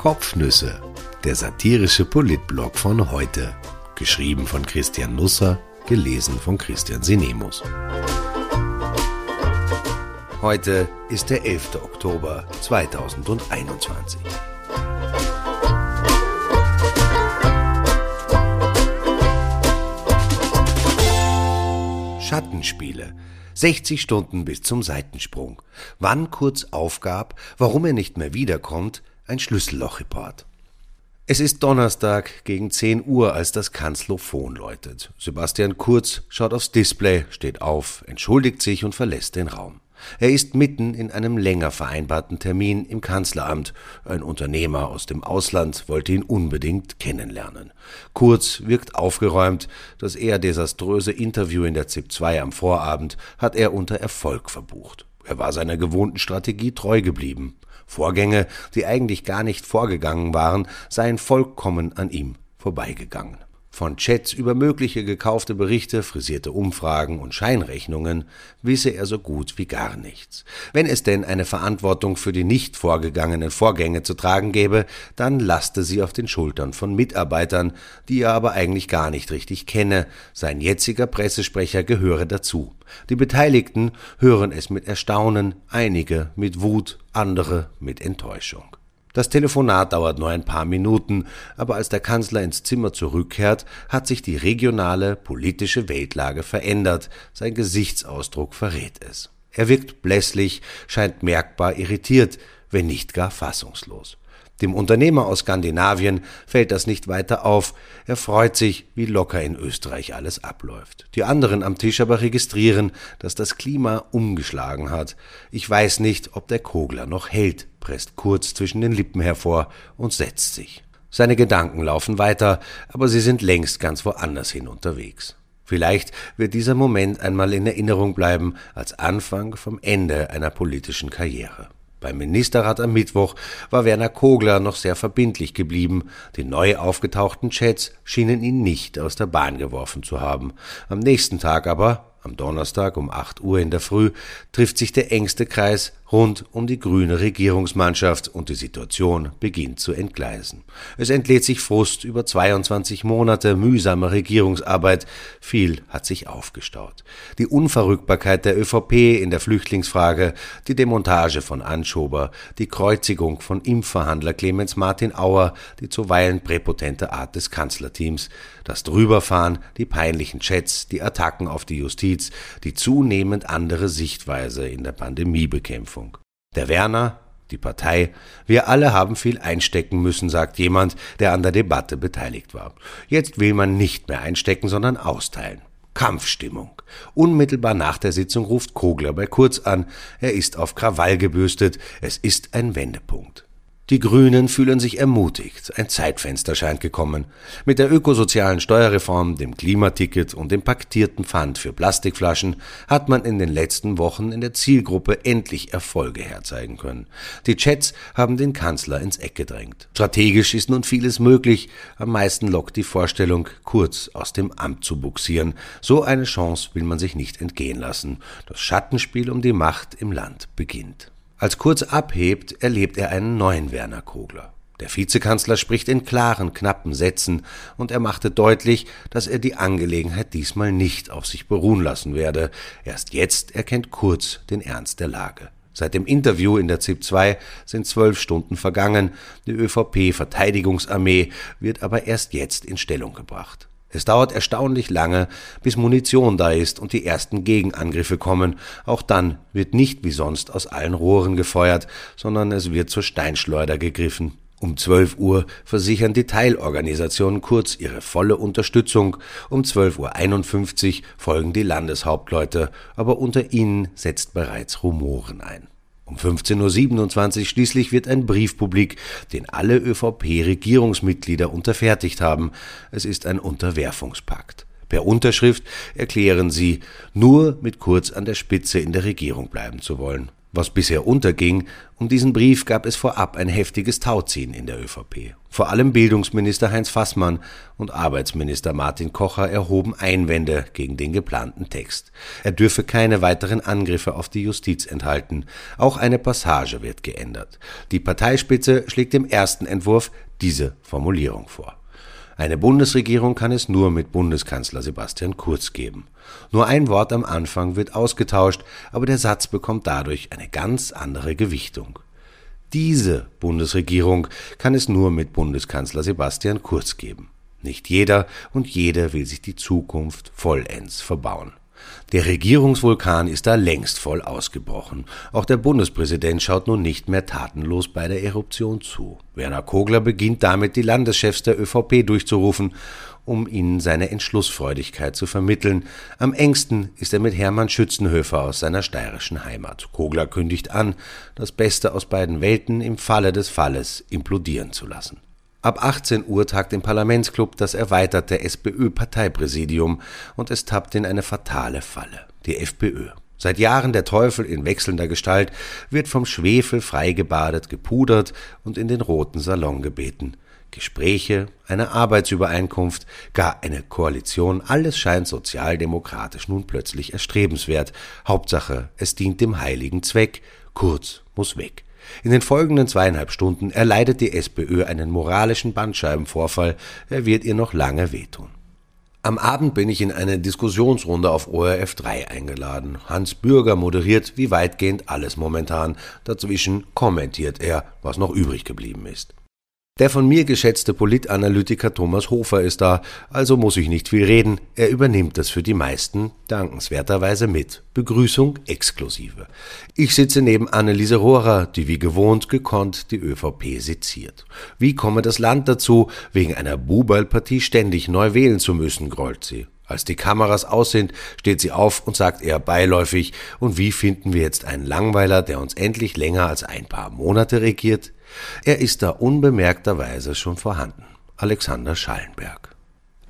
Kopfnüsse, der satirische Politblog von heute. Geschrieben von Christian Nusser, gelesen von Christian Sinemus. Heute ist der 11. Oktober 2021. Schattenspiele. 60 Stunden bis zum Seitensprung. Wann Kurz aufgab, warum er nicht mehr wiederkommt, ein Schlüsselloch-Report. Es ist Donnerstag gegen 10 Uhr, als das Kanzlophon läutet. Sebastian Kurz schaut aufs Display, steht auf, entschuldigt sich und verlässt den Raum. Er ist mitten in einem länger vereinbarten Termin im Kanzleramt. Ein Unternehmer aus dem Ausland wollte ihn unbedingt kennenlernen. Kurz wirkt aufgeräumt. Das eher desaströse Interview in der ZIP 2 am Vorabend hat er unter Erfolg verbucht. Er war seiner gewohnten Strategie treu geblieben. Vorgänge, die eigentlich gar nicht vorgegangen waren, seien vollkommen an ihm vorbeigegangen. Von Chats über mögliche gekaufte Berichte, frisierte Umfragen und Scheinrechnungen wisse er so gut wie gar nichts. Wenn es denn eine Verantwortung für die nicht vorgegangenen Vorgänge zu tragen gäbe, dann laste sie auf den Schultern von Mitarbeitern, die er aber eigentlich gar nicht richtig kenne. Sein jetziger Pressesprecher gehöre dazu. Die Beteiligten hören es mit Erstaunen, einige mit Wut, andere mit Enttäuschung. Das Telefonat dauert nur ein paar Minuten, aber als der Kanzler ins Zimmer zurückkehrt, hat sich die regionale politische Weltlage verändert, sein Gesichtsausdruck verrät es. Er wirkt blässlich, scheint merkbar irritiert, wenn nicht gar fassungslos. Dem Unternehmer aus Skandinavien fällt das nicht weiter auf. Er freut sich, wie locker in Österreich alles abläuft. Die anderen am Tisch aber registrieren, dass das Klima umgeschlagen hat. Ich weiß nicht, ob der Kogler noch hält, presst kurz zwischen den Lippen hervor und setzt sich. Seine Gedanken laufen weiter, aber sie sind längst ganz woanders hin unterwegs. Vielleicht wird dieser Moment einmal in Erinnerung bleiben als Anfang vom Ende einer politischen Karriere. Beim Ministerrat am Mittwoch war Werner Kogler noch sehr verbindlich geblieben. Die neu aufgetauchten Chats schienen ihn nicht aus der Bahn geworfen zu haben. Am nächsten Tag aber am Donnerstag um 8 Uhr in der Früh trifft sich der engste Kreis rund um die grüne Regierungsmannschaft und die Situation beginnt zu entgleisen. Es entlädt sich Frust über 22 Monate mühsamer Regierungsarbeit. Viel hat sich aufgestaut. Die Unverrückbarkeit der ÖVP in der Flüchtlingsfrage, die Demontage von Anschober, die Kreuzigung von Impfverhandler Clemens Martin Auer, die zuweilen präpotente Art des Kanzlerteams, das Drüberfahren, die peinlichen Chats, die Attacken auf die Justiz, die zunehmend andere Sichtweise in der Pandemiebekämpfung. Der Werner, die Partei, wir alle haben viel einstecken müssen, sagt jemand, der an der Debatte beteiligt war. Jetzt will man nicht mehr einstecken, sondern austeilen. Kampfstimmung. Unmittelbar nach der Sitzung ruft Kogler bei Kurz an. Er ist auf Krawall gebürstet. Es ist ein Wendepunkt. Die Grünen fühlen sich ermutigt. Ein Zeitfenster scheint gekommen. Mit der ökosozialen Steuerreform, dem Klimaticket und dem paktierten Pfand für Plastikflaschen hat man in den letzten Wochen in der Zielgruppe endlich Erfolge herzeigen können. Die Chats haben den Kanzler ins Eck gedrängt. Strategisch ist nun vieles möglich. Am meisten lockt die Vorstellung, kurz aus dem Amt zu buxieren. So eine Chance will man sich nicht entgehen lassen. Das Schattenspiel um die Macht im Land beginnt. Als Kurz abhebt, erlebt er einen neuen Werner Kogler. Der Vizekanzler spricht in klaren, knappen Sätzen und er machte deutlich, dass er die Angelegenheit diesmal nicht auf sich beruhen lassen werde. Erst jetzt erkennt Kurz den Ernst der Lage. Seit dem Interview in der ZIP 2 sind zwölf Stunden vergangen. Die ÖVP-Verteidigungsarmee wird aber erst jetzt in Stellung gebracht. Es dauert erstaunlich lange, bis Munition da ist und die ersten Gegenangriffe kommen. Auch dann wird nicht wie sonst aus allen Rohren gefeuert, sondern es wird zur Steinschleuder gegriffen. Um 12 Uhr versichern die Teilorganisationen kurz ihre volle Unterstützung. Um 12.51 Uhr folgen die Landeshauptleute, aber unter ihnen setzt bereits Rumoren ein. Um 15.27 Uhr schließlich wird ein Brief publik, den alle ÖVP-Regierungsmitglieder unterfertigt haben. Es ist ein Unterwerfungspakt. Per Unterschrift erklären sie, nur mit Kurz an der Spitze in der Regierung bleiben zu wollen. Was bisher unterging, um diesen Brief gab es vorab ein heftiges Tauziehen in der ÖVP. Vor allem Bildungsminister Heinz Fassmann und Arbeitsminister Martin Kocher erhoben Einwände gegen den geplanten Text. Er dürfe keine weiteren Angriffe auf die Justiz enthalten. Auch eine Passage wird geändert. Die Parteispitze schlägt im ersten Entwurf diese Formulierung vor. Eine Bundesregierung kann es nur mit Bundeskanzler Sebastian Kurz geben. Nur ein Wort am Anfang wird ausgetauscht, aber der Satz bekommt dadurch eine ganz andere Gewichtung. Diese Bundesregierung kann es nur mit Bundeskanzler Sebastian Kurz geben. Nicht jeder und jede will sich die Zukunft vollends verbauen. Der Regierungsvulkan ist da längst voll ausgebrochen. Auch der Bundespräsident schaut nun nicht mehr tatenlos bei der Eruption zu. Werner Kogler beginnt damit, die Landeschefs der ÖVP durchzurufen, um ihnen seine Entschlussfreudigkeit zu vermitteln. Am engsten ist er mit Hermann Schützenhöfer aus seiner steirischen Heimat. Kogler kündigt an, das Beste aus beiden Welten im Falle des Falles implodieren zu lassen. Ab 18 Uhr tagt im Parlamentsclub das erweiterte SPÖ-Parteipräsidium und es tappt in eine fatale Falle. Die FPÖ. Seit Jahren der Teufel in wechselnder Gestalt wird vom Schwefel freigebadet, gepudert und in den roten Salon gebeten. Gespräche, eine Arbeitsübereinkunft, gar eine Koalition, alles scheint sozialdemokratisch nun plötzlich erstrebenswert. Hauptsache, es dient dem heiligen Zweck. Kurz muss weg. In den folgenden zweieinhalb Stunden erleidet die SPÖ einen moralischen Bandscheibenvorfall, er wird ihr noch lange wehtun. Am Abend bin ich in eine Diskussionsrunde auf ORF 3 eingeladen. Hans Bürger moderiert wie weitgehend alles momentan. Dazwischen kommentiert er, was noch übrig geblieben ist. Der von mir geschätzte Politanalytiker Thomas Hofer ist da, also muss ich nicht viel reden, er übernimmt das für die meisten dankenswerterweise mit. Begrüßung exklusive. Ich sitze neben Anneliese Rohrer, die wie gewohnt gekonnt die ÖVP seziert. Wie komme das Land dazu, wegen einer Bubalpartie ständig neu wählen zu müssen, grollt sie. Als die Kameras aus sind, steht sie auf und sagt eher beiläufig, und wie finden wir jetzt einen Langweiler, der uns endlich länger als ein paar Monate regiert? Er ist da unbemerkterweise schon vorhanden. Alexander Schallenberg.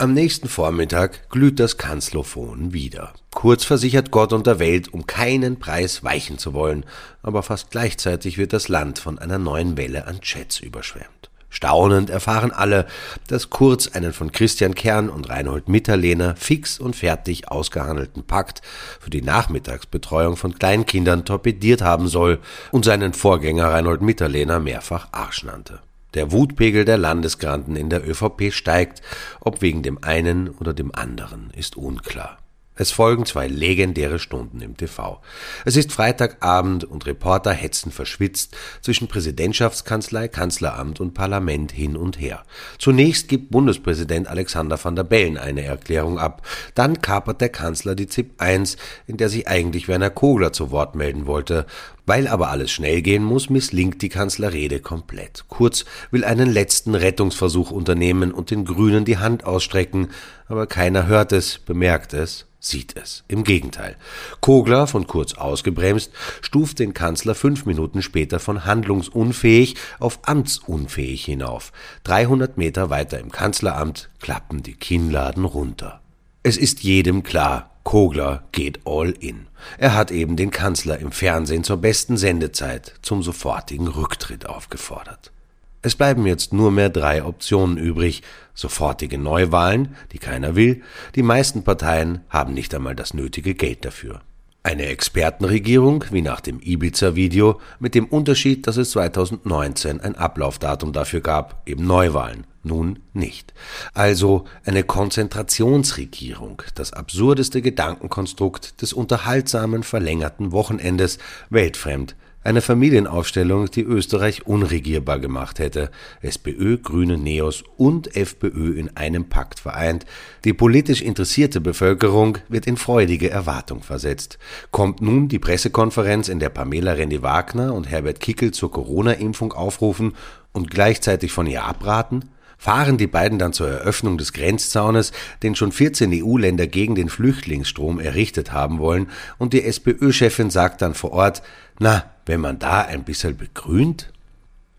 Am nächsten Vormittag glüht das Kanzlophon wieder. Kurz versichert Gott und der Welt, um keinen Preis weichen zu wollen, aber fast gleichzeitig wird das Land von einer neuen Welle an Chats überschwemmt. Staunend erfahren alle, dass Kurz einen von Christian Kern und Reinhold Mitterlehner fix und fertig ausgehandelten Pakt für die Nachmittagsbetreuung von Kleinkindern torpediert haben soll und seinen Vorgänger Reinhold Mitterlehner mehrfach Arsch nannte. Der Wutpegel der Landesgranten in der ÖVP steigt, ob wegen dem einen oder dem anderen ist unklar. Es folgen zwei legendäre Stunden im TV. Es ist Freitagabend und Reporter hetzen verschwitzt zwischen Präsidentschaftskanzlei, Kanzleramt und Parlament hin und her. Zunächst gibt Bundespräsident Alexander van der Bellen eine Erklärung ab. Dann kapert der Kanzler die ZIP 1, in der sich eigentlich Werner Kogler zu Wort melden wollte. Weil aber alles schnell gehen muss, misslingt die Kanzlerrede komplett. Kurz will einen letzten Rettungsversuch unternehmen und den Grünen die Hand ausstrecken, aber keiner hört es, bemerkt es sieht es. Im Gegenteil. Kogler, von Kurz ausgebremst, stuft den Kanzler fünf Minuten später von handlungsunfähig auf amtsunfähig hinauf. 300 Meter weiter im Kanzleramt klappen die Kinnladen runter. Es ist jedem klar, Kogler geht all in. Er hat eben den Kanzler im Fernsehen zur besten Sendezeit zum sofortigen Rücktritt aufgefordert. Es bleiben jetzt nur mehr drei Optionen übrig. Sofortige Neuwahlen, die keiner will. Die meisten Parteien haben nicht einmal das nötige Geld dafür. Eine Expertenregierung, wie nach dem Ibiza-Video, mit dem Unterschied, dass es 2019 ein Ablaufdatum dafür gab, eben Neuwahlen, nun nicht. Also eine Konzentrationsregierung, das absurdeste Gedankenkonstrukt des unterhaltsamen verlängerten Wochenendes, weltfremd, eine Familienaufstellung, die Österreich unregierbar gemacht hätte. SPÖ, Grüne, Neos und FPÖ in einem Pakt vereint. Die politisch interessierte Bevölkerung wird in freudige Erwartung versetzt. Kommt nun die Pressekonferenz, in der Pamela Rendi-Wagner und Herbert Kickel zur Corona-Impfung aufrufen und gleichzeitig von ihr abraten? fahren die beiden dann zur Eröffnung des Grenzzaunes, den schon 14 EU-Länder gegen den Flüchtlingsstrom errichtet haben wollen, und die SPÖ-Chefin sagt dann vor Ort, na, wenn man da ein bisschen begrünt?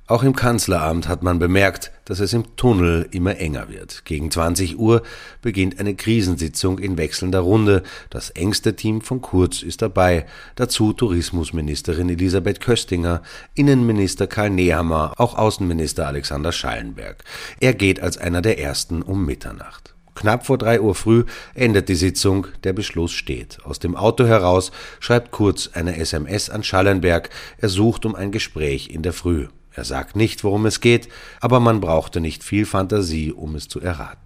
Auch im Kanzleramt hat man bemerkt, dass es im Tunnel immer enger wird. Gegen 20 Uhr beginnt eine Krisensitzung in wechselnder Runde. Das engste Team von Kurz ist dabei. Dazu Tourismusministerin Elisabeth Köstinger, Innenminister Karl Nehammer, auch Außenminister Alexander Schallenberg. Er geht als einer der ersten um Mitternacht. Knapp vor drei Uhr früh endet die Sitzung, der Beschluss steht. Aus dem Auto heraus schreibt Kurz eine SMS an Schallenberg, er sucht um ein Gespräch in der Früh. Er sagt nicht, worum es geht, aber man brauchte nicht viel Fantasie, um es zu erraten.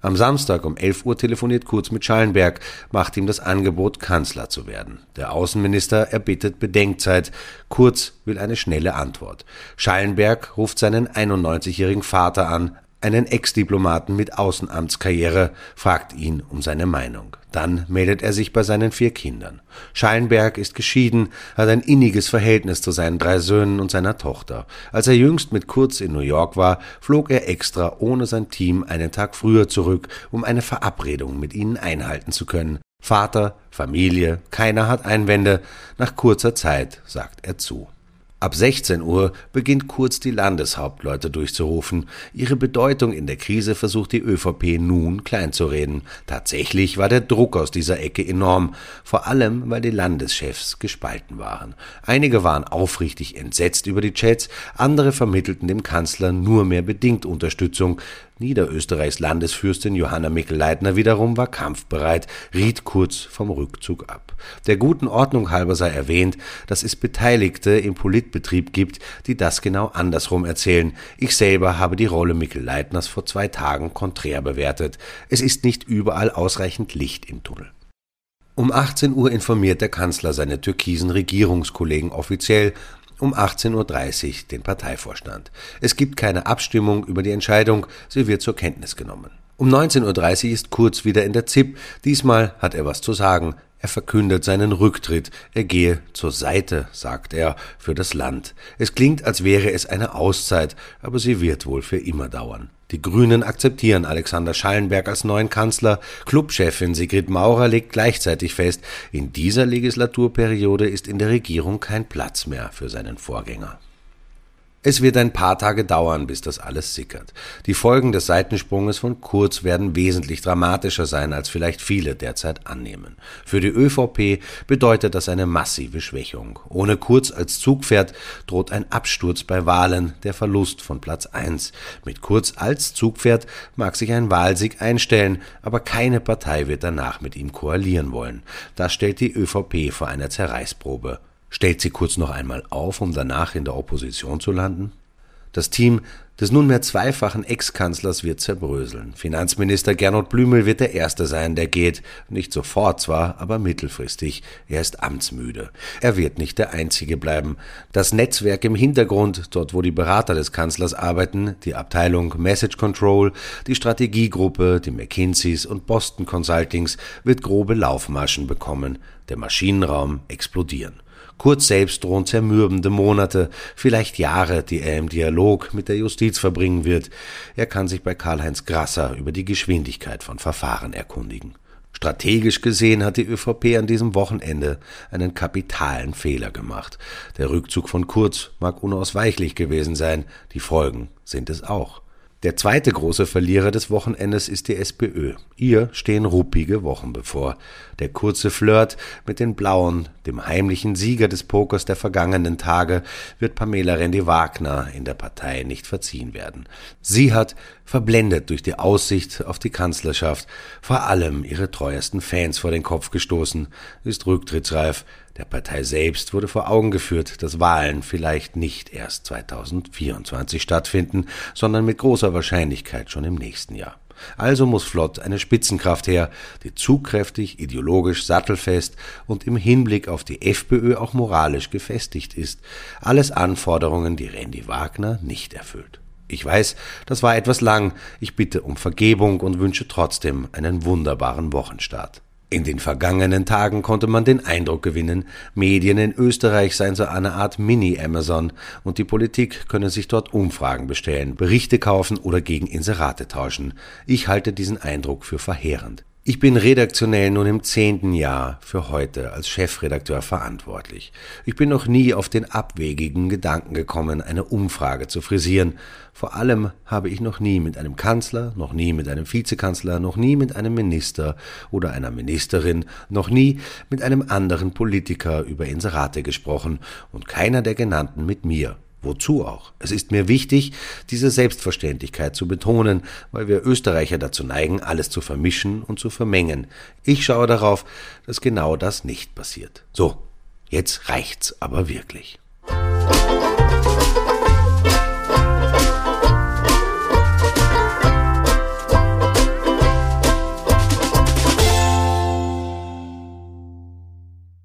Am Samstag um 11 Uhr telefoniert Kurz mit Schallenberg, macht ihm das Angebot, Kanzler zu werden. Der Außenminister erbittet Bedenkzeit. Kurz will eine schnelle Antwort. Schallenberg ruft seinen 91-jährigen Vater an, einen Ex-Diplomaten mit Außenamtskarriere, fragt ihn um seine Meinung. Dann meldet er sich bei seinen vier Kindern. Schallenberg ist geschieden, hat ein inniges Verhältnis zu seinen drei Söhnen und seiner Tochter. Als er jüngst mit Kurz in New York war, flog er extra ohne sein Team einen Tag früher zurück, um eine Verabredung mit ihnen einhalten zu können. Vater, Familie, keiner hat Einwände. Nach kurzer Zeit sagt er zu. Ab 16 Uhr beginnt Kurz die Landeshauptleute durchzurufen. Ihre Bedeutung in der Krise versucht die ÖVP nun kleinzureden. Tatsächlich war der Druck aus dieser Ecke enorm, vor allem weil die Landeschefs gespalten waren. Einige waren aufrichtig entsetzt über die Chats, andere vermittelten dem Kanzler nur mehr bedingt Unterstützung. Niederösterreichs Landesfürstin Johanna Mikl-Leitner wiederum war kampfbereit, riet kurz vom Rückzug ab. Der guten Ordnung halber sei erwähnt, dass es Beteiligte im Politbetrieb gibt, die das genau andersrum erzählen. Ich selber habe die Rolle Mikl-Leitners vor zwei Tagen konträr bewertet. Es ist nicht überall ausreichend Licht im Tunnel. Um 18 Uhr informiert der Kanzler seine türkisen Regierungskollegen offiziell um 18.30 Uhr den Parteivorstand. Es gibt keine Abstimmung über die Entscheidung, sie wird zur Kenntnis genommen. Um 19.30 Uhr ist Kurz wieder in der ZIP. Diesmal hat er was zu sagen. Er verkündet seinen Rücktritt. Er gehe zur Seite, sagt er, für das Land. Es klingt, als wäre es eine Auszeit, aber sie wird wohl für immer dauern. Die Grünen akzeptieren Alexander Schallenberg als neuen Kanzler. Clubchefin Sigrid Maurer legt gleichzeitig fest, in dieser Legislaturperiode ist in der Regierung kein Platz mehr für seinen Vorgänger. Es wird ein paar Tage dauern, bis das alles sickert. Die Folgen des Seitensprunges von Kurz werden wesentlich dramatischer sein, als vielleicht viele derzeit annehmen. Für die ÖVP bedeutet das eine massive Schwächung. Ohne Kurz als Zugpferd droht ein Absturz bei Wahlen, der Verlust von Platz 1. Mit Kurz als Zugpferd mag sich ein Wahlsieg einstellen, aber keine Partei wird danach mit ihm koalieren wollen. Das stellt die ÖVP vor einer Zerreißprobe. Stellt sie kurz noch einmal auf, um danach in der Opposition zu landen? Das Team des nunmehr zweifachen Ex-Kanzlers wird zerbröseln. Finanzminister Gernot Blümel wird der Erste sein, der geht. Nicht sofort zwar, aber mittelfristig. Er ist amtsmüde. Er wird nicht der Einzige bleiben. Das Netzwerk im Hintergrund, dort wo die Berater des Kanzlers arbeiten, die Abteilung Message Control, die Strategiegruppe, die McKinseys und Boston Consultings, wird grobe Laufmaschen bekommen. Der Maschinenraum explodieren. Kurz selbst drohen zermürbende Monate, vielleicht Jahre, die er im Dialog mit der Justiz verbringen wird. Er kann sich bei Karl-Heinz Grasser über die Geschwindigkeit von Verfahren erkundigen. Strategisch gesehen hat die ÖVP an diesem Wochenende einen kapitalen Fehler gemacht. Der Rückzug von Kurz mag unausweichlich gewesen sein, die Folgen sind es auch. Der zweite große Verlierer des Wochenendes ist die SPÖ. Ihr stehen ruppige Wochen bevor. Der kurze Flirt mit den Blauen, dem heimlichen Sieger des Pokers der vergangenen Tage, wird Pamela Rendi-Wagner in der Partei nicht verziehen werden. Sie hat, verblendet durch die Aussicht auf die Kanzlerschaft, vor allem ihre treuesten Fans vor den Kopf gestoßen, ist rücktrittsreif, der Partei selbst wurde vor Augen geführt, dass Wahlen vielleicht nicht erst 2024 stattfinden, sondern mit großer Wahrscheinlichkeit schon im nächsten Jahr. Also muss flott eine Spitzenkraft her, die zugkräftig, ideologisch sattelfest und im Hinblick auf die FPÖ auch moralisch gefestigt ist. Alles Anforderungen, die Randy Wagner nicht erfüllt. Ich weiß, das war etwas lang. Ich bitte um Vergebung und wünsche trotzdem einen wunderbaren Wochenstart. In den vergangenen Tagen konnte man den Eindruck gewinnen, Medien in Österreich seien so eine Art Mini-Amazon und die Politik könne sich dort Umfragen bestellen, Berichte kaufen oder gegen Inserate tauschen. Ich halte diesen Eindruck für verheerend. Ich bin redaktionell nun im zehnten Jahr für heute als Chefredakteur verantwortlich. Ich bin noch nie auf den abwegigen Gedanken gekommen, eine Umfrage zu frisieren. Vor allem habe ich noch nie mit einem Kanzler, noch nie mit einem Vizekanzler, noch nie mit einem Minister oder einer Ministerin, noch nie mit einem anderen Politiker über Inserate gesprochen und keiner der genannten mit mir. Wozu auch? Es ist mir wichtig, diese Selbstverständlichkeit zu betonen, weil wir Österreicher dazu neigen, alles zu vermischen und zu vermengen. Ich schaue darauf, dass genau das nicht passiert. So, jetzt reicht's aber wirklich. Musik